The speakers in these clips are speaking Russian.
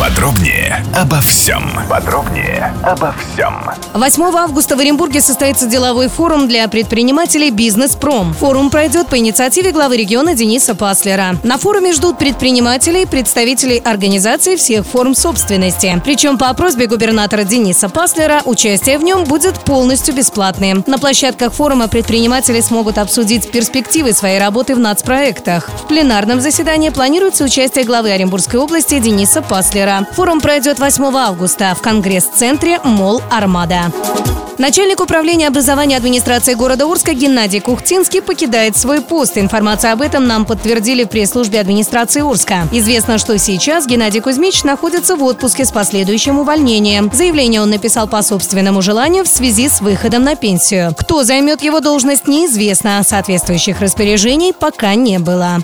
Подробнее обо всем. Подробнее обо всем. 8 августа в Оренбурге состоится деловой форум для предпринимателей «Бизнес-Пром». Форум пройдет по инициативе главы региона Дениса Паслера. На форуме ждут предпринимателей, представителей организаций всех форм собственности. Причем по просьбе губернатора Дениса Паслера участие в нем будет полностью бесплатным. На площадках форума предприниматели смогут обсудить перспективы своей работы в нацпроектах. В пленарном заседании планируется участие главы Оренбургской области Дениса Паслера. Форум пройдет 8 августа в Конгресс-центре «Мол Армада». Начальник управления образования администрации города Урска Геннадий Кухтинский покидает свой пост. Информацию об этом нам подтвердили в пресс-службе администрации Урска. Известно, что сейчас Геннадий Кузьмич находится в отпуске с последующим увольнением. Заявление он написал по собственному желанию в связи с выходом на пенсию. Кто займет его должность, неизвестно. Соответствующих распоряжений пока не было.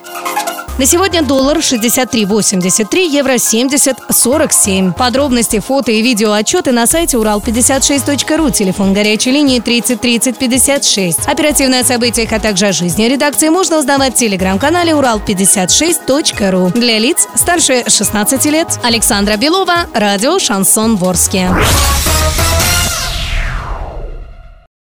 На сегодня доллар 63.83, евро 70.47. Подробности, фото и видео отчеты на сайте урал56.ру, телефон горячей линии 30 30 56. Оперативные о событиях, а также о жизни редакции можно узнавать в телеграм-канале урал56.ру. Для лиц старше 16 лет. Александра Белова, радио «Шансон Ворске».